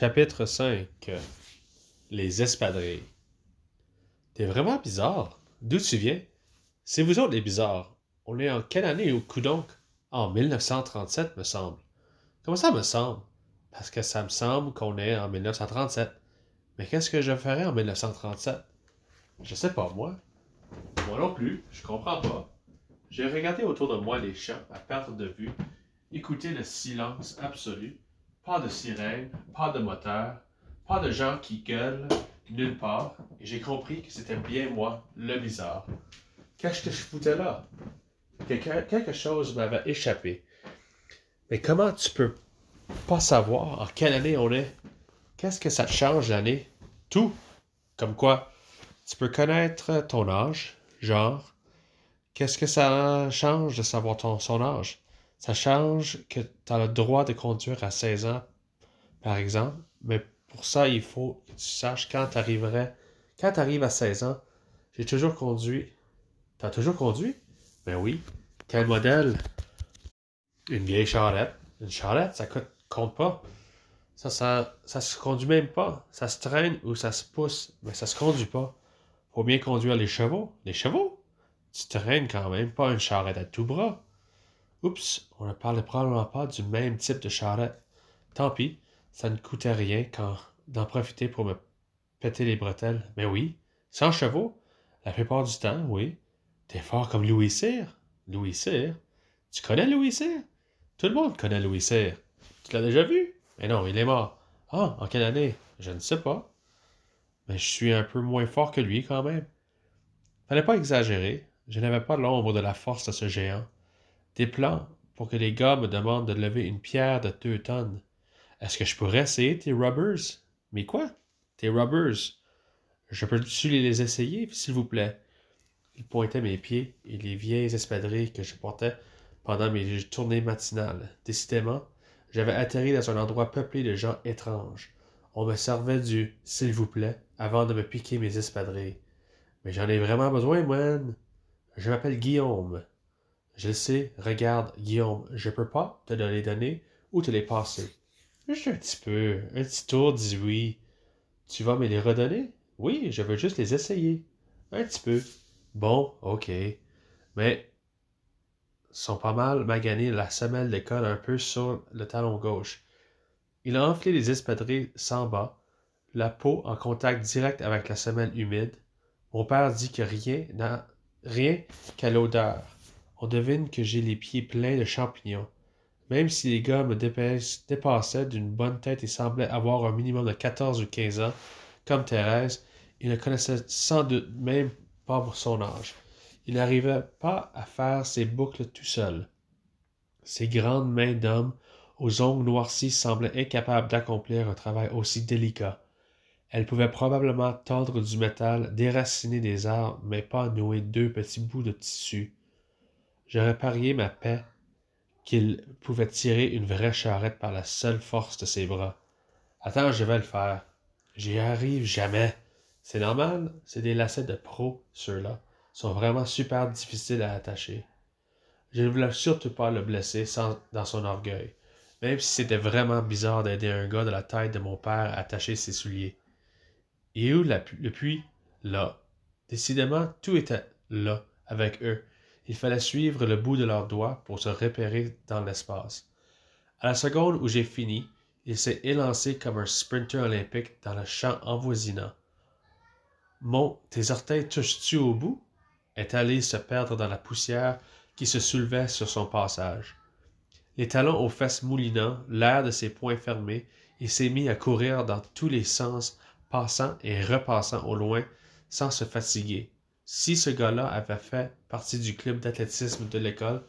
Chapitre 5 Les espadrilles. T'es vraiment bizarre. D'où tu viens? C'est vous autres les bizarres. On est en quelle année au coup donc? En 1937, me semble. Comment ça me semble? Parce que ça me semble qu'on est en 1937. Mais qu'est-ce que je ferais en 1937? Je sais pas, moi. Moi non plus, je comprends pas. J'ai regardé autour de moi les champs à perte de vue, écouté le silence absolu, pas de sirène, pas de moteur, pas de gens qui gueulent nulle part, et j'ai compris que c'était bien moi, le bizarre. Qu'est-ce que je foutais là? Quelque, quelque chose m'avait échappé. Mais comment tu peux pas savoir en quelle année on est? Qu'est-ce que ça change l'année? Tout. Comme quoi? Tu peux connaître ton âge, genre. Qu'est-ce que ça change de savoir ton, son âge? Ça change que tu as le droit de conduire à 16 ans, par exemple, mais pour ça, il faut que tu saches quand tu arriverais. Quand tu arrives à 16 ans, j'ai toujours conduit. Tu as toujours conduit? Ben oui. Quel modèle? Une vieille charrette. Une charrette, ça coûte, compte pas. Ça, ça, ça se conduit même pas. Ça se traîne ou ça se pousse, mais ça se conduit pas. Faut bien conduire les chevaux. Les chevaux? Tu traînes quand même pas une charrette à tout bras. Oups, on ne parlait probablement pas du même type de charrette. Tant pis, ça ne coûtait rien quand d'en profiter pour me péter les bretelles. Mais oui, sans chevaux, la plupart du temps, oui. T'es fort comme Louis Cyr. Louis Cyr? Tu connais Louis Cyr? Tout le monde connaît Louis Cyr. Tu l'as déjà vu? Mais non, il est mort. Ah, en quelle année? Je ne sais pas. Mais je suis un peu moins fort que lui quand même. Fallait pas exagérer. Je n'avais pas l'ombre de la force de ce géant des plans pour que les gars me demandent de lever une pierre de deux tonnes. Est-ce que je pourrais essayer tes rubbers? Mais quoi? Tes rubbers? Je peux-tu les essayer, s'il vous plaît? Il pointait mes pieds et les vieilles espadrilles que je portais pendant mes tournées matinales. Décidément, j'avais atterri dans un endroit peuplé de gens étranges. On me servait du s'il vous plaît avant de me piquer mes espadrilles. Mais j'en ai vraiment besoin, moine. Je m'appelle Guillaume. Je sais, regarde, Guillaume, je peux pas te les donner ou te les passer. Juste un petit peu, un petit tour, dis oui. Tu vas me les redonner? Oui, je veux juste les essayer. Un petit peu. Bon, ok. Mais sont pas mal magané la semelle d'école un peu sur le talon gauche. Il a enflé les espadrilles sans bas, la peau en contact direct avec la semelle humide. Mon père dit que rien n'a rien qu'à l'odeur on devine que j'ai les pieds pleins de champignons. Même si les gars me dépassaient d'une bonne tête et semblaient avoir un minimum de 14 ou 15 ans, comme Thérèse, ils ne connaissaient sans doute même pas son âge. Il n'arrivait pas à faire ses boucles tout seul. Ses grandes mains d'homme, aux ongles noircis, semblaient incapables d'accomplir un travail aussi délicat. Elles pouvaient probablement tordre du métal, déraciner des arbres, mais pas nouer deux petits bouts de tissu. J'aurais parié ma paix qu'il pouvait tirer une vraie charrette par la seule force de ses bras. Attends, je vais le faire. J'y arrive jamais. C'est normal, c'est des lacets de pro, ceux-là. sont vraiment super difficiles à attacher. Je ne voulais surtout pas le blesser sans, dans son orgueil, même si c'était vraiment bizarre d'aider un gars de la taille de mon père à attacher ses souliers. Et où le puits? Là. Décidément, tout était là, avec eux, il fallait suivre le bout de leurs doigts pour se repérer dans l'espace. À la seconde où j'ai fini, il s'est élancé comme un sprinter olympique dans le champ envoisinant. Mon, tes orteils touchent-tu au bout? est allé se perdre dans la poussière qui se soulevait sur son passage. Les talons aux fesses moulinants, l'air de ses poings fermés, il s'est mis à courir dans tous les sens, passant et repassant au loin, sans se fatiguer, si ce gars-là avait fait partie du club d'athlétisme de l'école,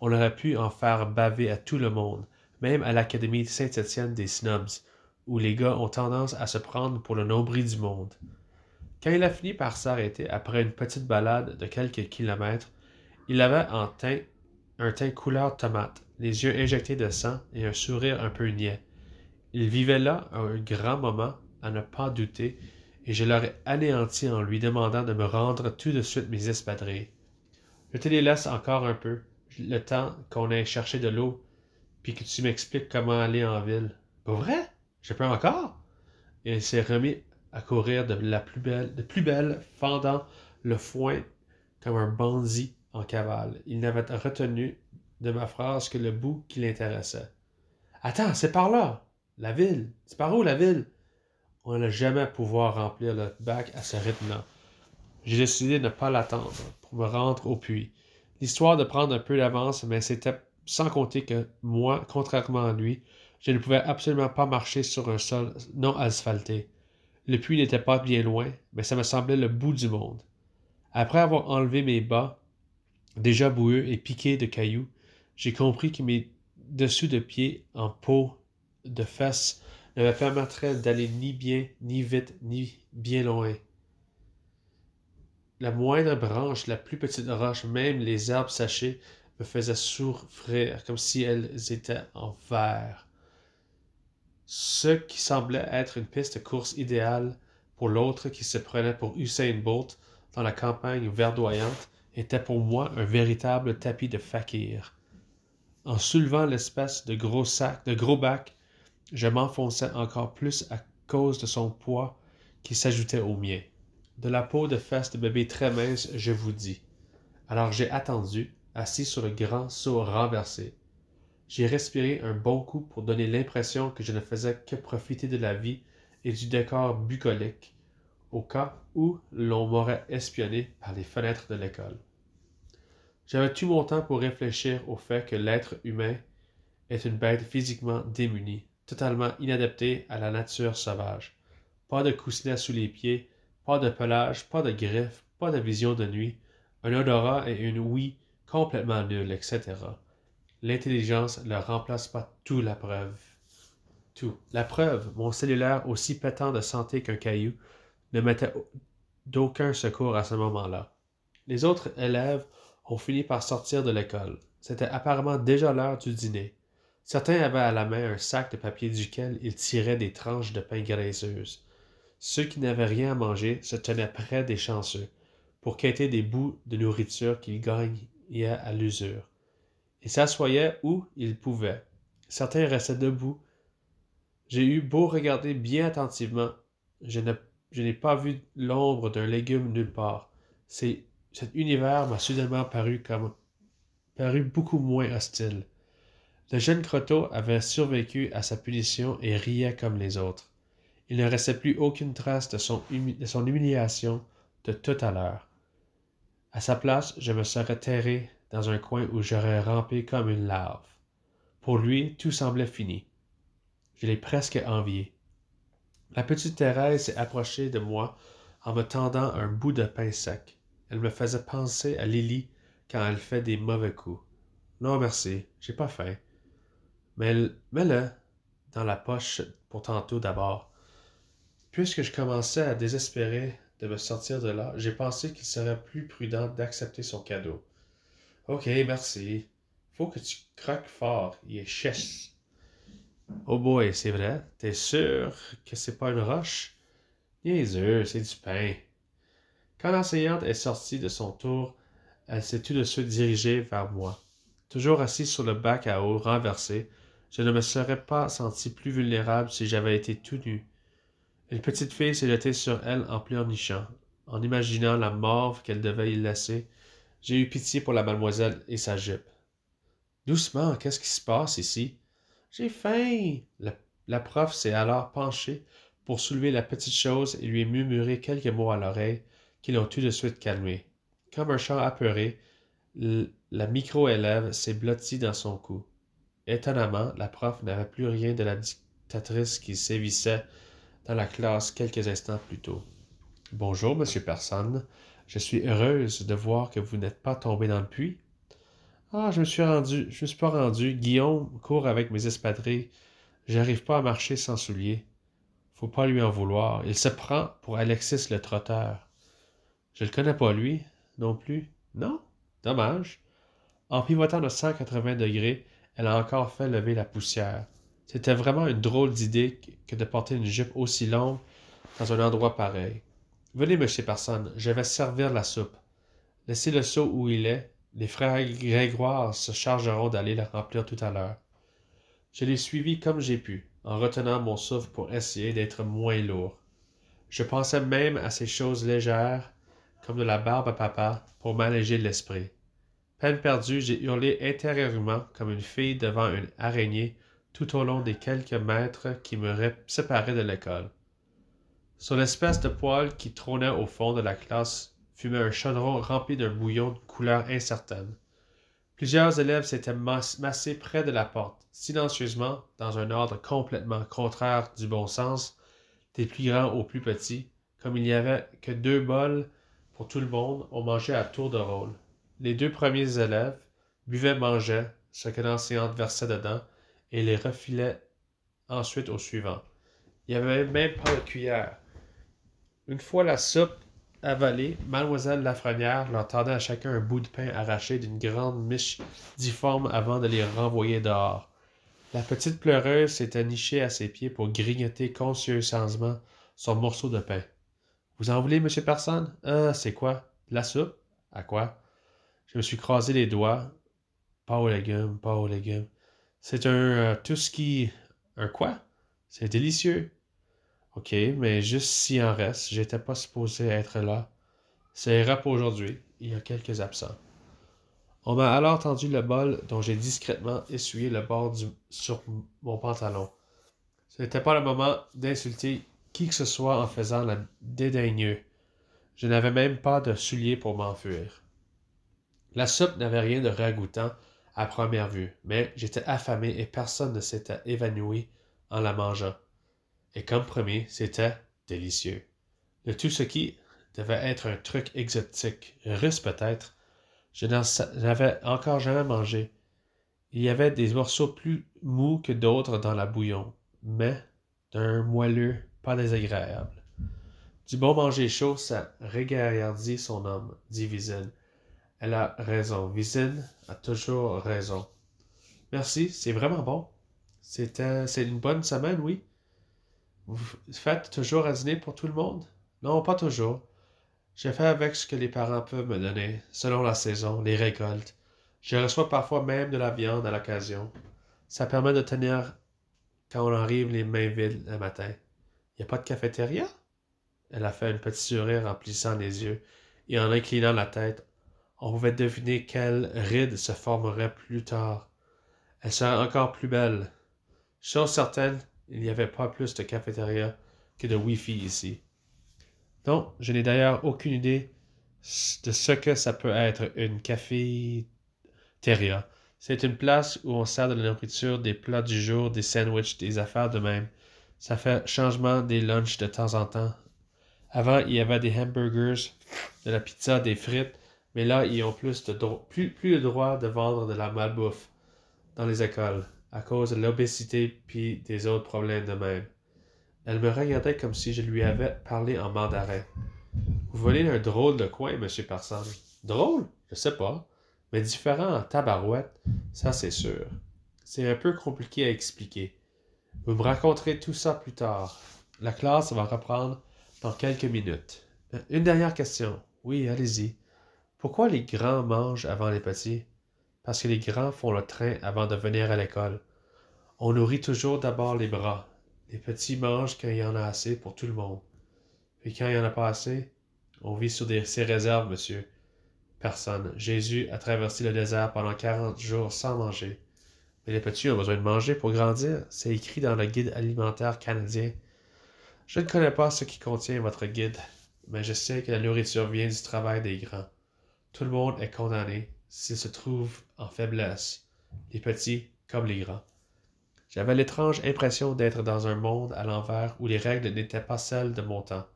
on aurait pu en faire baver à tout le monde, même à l'Académie Saint-Étienne des Snobs, où les gars ont tendance à se prendre pour le nombril du monde. Quand il a fini par s'arrêter après une petite balade de quelques kilomètres, il avait un teint, un teint couleur tomate, les yeux injectés de sang et un sourire un peu niais. Il vivait là un grand moment, à ne pas douter, et je l'aurais anéanti en lui demandant de me rendre tout de suite mes espadrilles. Je te les laisse encore un peu, le temps qu'on ait cherché de l'eau, puis que tu m'expliques comment aller en ville. Pas vrai? Je peux encore? Et il s'est remis à courir de la plus belle, de plus belle, fendant le foin comme un bandit en cavale. Il n'avait retenu de ma phrase que le bout qui l'intéressait. Attends, c'est par là! La ville! C'est par où la ville? On n'a jamais pouvoir remplir le bac à ce rythme-là. J'ai décidé de ne pas l'attendre pour me rendre au puits. L'histoire de prendre un peu d'avance, mais c'était sans compter que moi, contrairement à lui, je ne pouvais absolument pas marcher sur un sol non asphalté. Le puits n'était pas bien loin, mais ça me semblait le bout du monde. Après avoir enlevé mes bas, déjà boueux et piqués de cailloux, j'ai compris que mes dessous de pieds en peau de fesses ne me permettraient d'aller ni bien, ni vite, ni bien loin. La moindre branche, la plus petite roche, même les herbes séchées, me faisaient souffrir comme si elles étaient en verre. Ce qui semblait être une piste de course idéale pour l'autre qui se prenait pour Usain Bolt dans la campagne verdoyante était pour moi un véritable tapis de fakir. En soulevant l'espèce de gros sac, de gros bac, je m'enfonçais encore plus à cause de son poids qui s'ajoutait au mien. De la peau de fesse de bébé très mince, je vous dis. Alors j'ai attendu, assis sur le grand seau renversé. J'ai respiré un bon coup pour donner l'impression que je ne faisais que profiter de la vie et du décor bucolique, au cas où l'on m'aurait espionné par les fenêtres de l'école. J'avais tout mon temps pour réfléchir au fait que l'être humain est une bête physiquement démunie, totalement inadaptée à la nature sauvage. Pas de coussinet sous les pieds, pas de pelage, pas de griffes, pas de vision de nuit, un odorat et une ouïe complètement nulle, etc. L'intelligence ne remplace pas tout la preuve. Tout. La preuve, mon cellulaire aussi pétant de santé qu'un caillou, ne mettait d'aucun secours à ce moment-là. Les autres élèves ont fini par sortir de l'école. C'était apparemment déjà l'heure du dîner. Certains avaient à la main un sac de papier duquel ils tiraient des tranches de pain graisseuses. Ceux qui n'avaient rien à manger se tenaient près des chanceux, pour quêter des bouts de nourriture qu'ils gagnaient à l'usure. Ils s'assoyaient où ils pouvaient. Certains restaient debout. J'ai eu beau regarder bien attentivement, je n'ai pas vu l'ombre d'un légume nulle part. cet univers m'a soudainement paru comme paru beaucoup moins hostile. Le jeune Croteau avait survécu à sa punition et riait comme les autres. Il ne restait plus aucune trace de son, de son humiliation de tout à l'heure. À sa place, je me serais terré dans un coin où j'aurais rampé comme une larve. Pour lui, tout semblait fini. Je l'ai presque envié. La petite Thérèse s'est approchée de moi en me tendant un bout de pain sec. Elle me faisait penser à Lily quand elle fait des mauvais coups. Non, merci, j'ai pas faim. Mais mets-le dans la poche pour tantôt d'abord. Puisque je commençais à désespérer de me sortir de là, j'ai pensé qu'il serait plus prudent d'accepter son cadeau. Ok, merci. Faut que tu croques fort, il est chèche. Oh boy, c'est vrai, t'es sûr que c'est pas une roche? Niaiseux, c'est du pain. Quand l'enseignante est sortie de son tour, elle s'est tout de suite dirigée vers moi. Toujours assis sur le bac à eau renversé, je ne me serais pas senti plus vulnérable si j'avais été tout nu. Une petite fille s'est jetée sur elle en pleurnichant. En imaginant la mort qu'elle devait y laisser, j'ai eu pitié pour la mademoiselle et sa jupe. Doucement, qu'est-ce qui se passe ici? J'ai faim. La, prof s'est alors penchée pour soulever la petite chose et lui murmurer quelques mots à l'oreille qui l'ont tout de suite calmé. Comme un chant apeuré, la micro-élève s'est blottie dans son cou. Étonnamment, la prof n'avait plus rien de la dictatrice qui sévissait dans la classe quelques instants plus tôt. Bonjour, monsieur Personne. Je suis heureuse de voir que vous n'êtes pas tombé dans le puits. Ah, je me suis rendu, je me suis pas rendu. Guillaume court avec mes espadrilles. J'arrive pas à marcher sans souliers. Faut pas lui en vouloir. Il se prend pour Alexis le trotteur. Je le connais pas lui, non plus. Non? Dommage. En pivotant de 180 degrés, elle a encore fait lever la poussière. C'était vraiment une drôle d'idée que de porter une jupe aussi longue dans un endroit pareil. Venez, monsieur Personne, je vais servir la soupe. Laissez le seau où il est. Les frères Grégoire se chargeront d'aller le remplir tout à l'heure. Je l'ai suivi comme j'ai pu. en retenant mon souffle pour essayer d'être moins lourd. Je pensais même à ces choses légères, comme de la barbe à papa, pour m'alléger l'esprit. Peine perdue, j'ai hurlé intérieurement comme une fille devant une araignée tout au long des quelques mètres qui me séparaient de l'école. Sur l'espèce de poêle qui trônait au fond de la classe fumait un chaudron rempli d'un bouillon de couleur incertaine. Plusieurs élèves s'étaient massés près de la porte, silencieusement, dans un ordre complètement contraire du bon sens, des plus grands aux plus petits. Comme il n'y avait que deux bols pour tout le monde, on mangeait à tour de rôle. Les deux premiers élèves buvaient, mangeaient ce que l'enseignante versait dedans et les refilait ensuite au suivant. Il n'y avait même pas de cuillère. Une fois la soupe avalée, mademoiselle Lafrenière leur tendait à chacun un bout de pain arraché d'une grande miche difforme avant de les renvoyer dehors. La petite pleureuse s'était nichée à ses pieds pour grignoter consciencieusement son morceau de pain. Vous en voulez, monsieur Personne? Ah, c'est quoi? la soupe? À quoi? Je me suis croisé les doigts. Pas aux légumes, pas aux légumes. C'est un euh, tout ce qui. Un quoi? C'est délicieux. OK, mais juste s'il en reste, j'étais pas supposé être là. C'est rap aujourd'hui. Il y a quelques absents. On m'a alors tendu le bol dont j'ai discrètement essuyé le bord sur mon pantalon. Ce n'était pas le moment d'insulter qui que ce soit en faisant la dédaigneux. Je n'avais même pas de souliers pour m'enfuir. La soupe n'avait rien de ragoûtant à première vue, mais j'étais affamé et personne ne s'était évanoui en la mangeant et comme promis, c'était délicieux. De tout ce qui devait être un truc exotique, russe peut-être, je n'avais encore jamais mangé. Il y avait des morceaux plus mous que d'autres dans la bouillon, mais d'un moelleux pas désagréable. Du bon manger chaud, ça régardit son homme, dit Visine. Elle a raison. Visine a toujours raison. Merci, c'est vraiment bon. C'est une bonne semaine, oui. Vous faites toujours à dîner pour tout le monde? Non, pas toujours. Je fais avec ce que les parents peuvent me donner, selon la saison, les récoltes. Je reçois parfois même de la viande à l'occasion. Ça permet de tenir quand on arrive les mains vides le matin. Il n'y a pas de cafétéria? Elle a fait un petit sourire en plissant les yeux et en inclinant la tête. On pouvait deviner quelle ride se formerait plus tard. Elle serait encore plus belle. Chose certaine, il n'y avait pas plus de cafétéria que de Wi-Fi ici. Non, je n'ai d'ailleurs aucune idée de ce que ça peut être une cafétéria. C'est une place où on sert de la nourriture, des plats du jour, des sandwichs, des affaires de même. Ça fait changement des lunchs de temps en temps. Avant, il y avait des hamburgers, de la pizza, des frites, mais là, ils ont plus, de le droit de vendre de la malbouffe dans les écoles à cause de l'obésité puis des autres problèmes de même. Elle me regardait comme si je lui avais parlé en mandarin. Vous volez un drôle de coin, monsieur Personne. Drôle? Je sais pas. Mais différent en tabarouette, ça c'est sûr. C'est un peu compliqué à expliquer. Vous me raconterez tout ça plus tard. La classe va reprendre dans quelques minutes. Une dernière question. Oui, allez-y. Pourquoi les grands mangent avant les petits? parce que les grands font le train avant de venir à l'école. On nourrit toujours d'abord les bras. Les petits mangent quand il y en a assez pour tout le monde. Puis quand il n'y en a pas assez, on vit sur ses réserves, monsieur. Personne. Jésus a traversé le désert pendant quarante jours sans manger. Mais les petits ont besoin de manger pour grandir. C'est écrit dans le guide alimentaire canadien. Je ne connais pas ce qui contient votre guide, mais je sais que la nourriture vient du travail des grands. Tout le monde est condamné, s'ils se trouvent en faiblesse, les petits comme les grands. J'avais l'étrange impression d'être dans un monde à l'envers où les règles n'étaient pas celles de mon temps.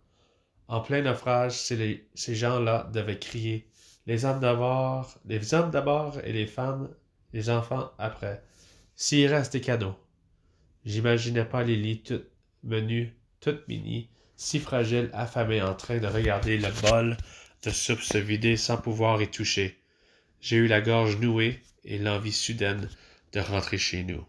En plein naufrage, ces gens-là devaient crier les hommes d'abord, les hommes d'abord et les femmes, les enfants après. S'il reste des cadeaux. J'imaginais pas les lits tout menus, toutes mini, si fragiles, affamés, en train de regarder le bol de soupe se vider sans pouvoir y toucher. J'ai eu la gorge nouée et l'envie soudaine de rentrer chez nous.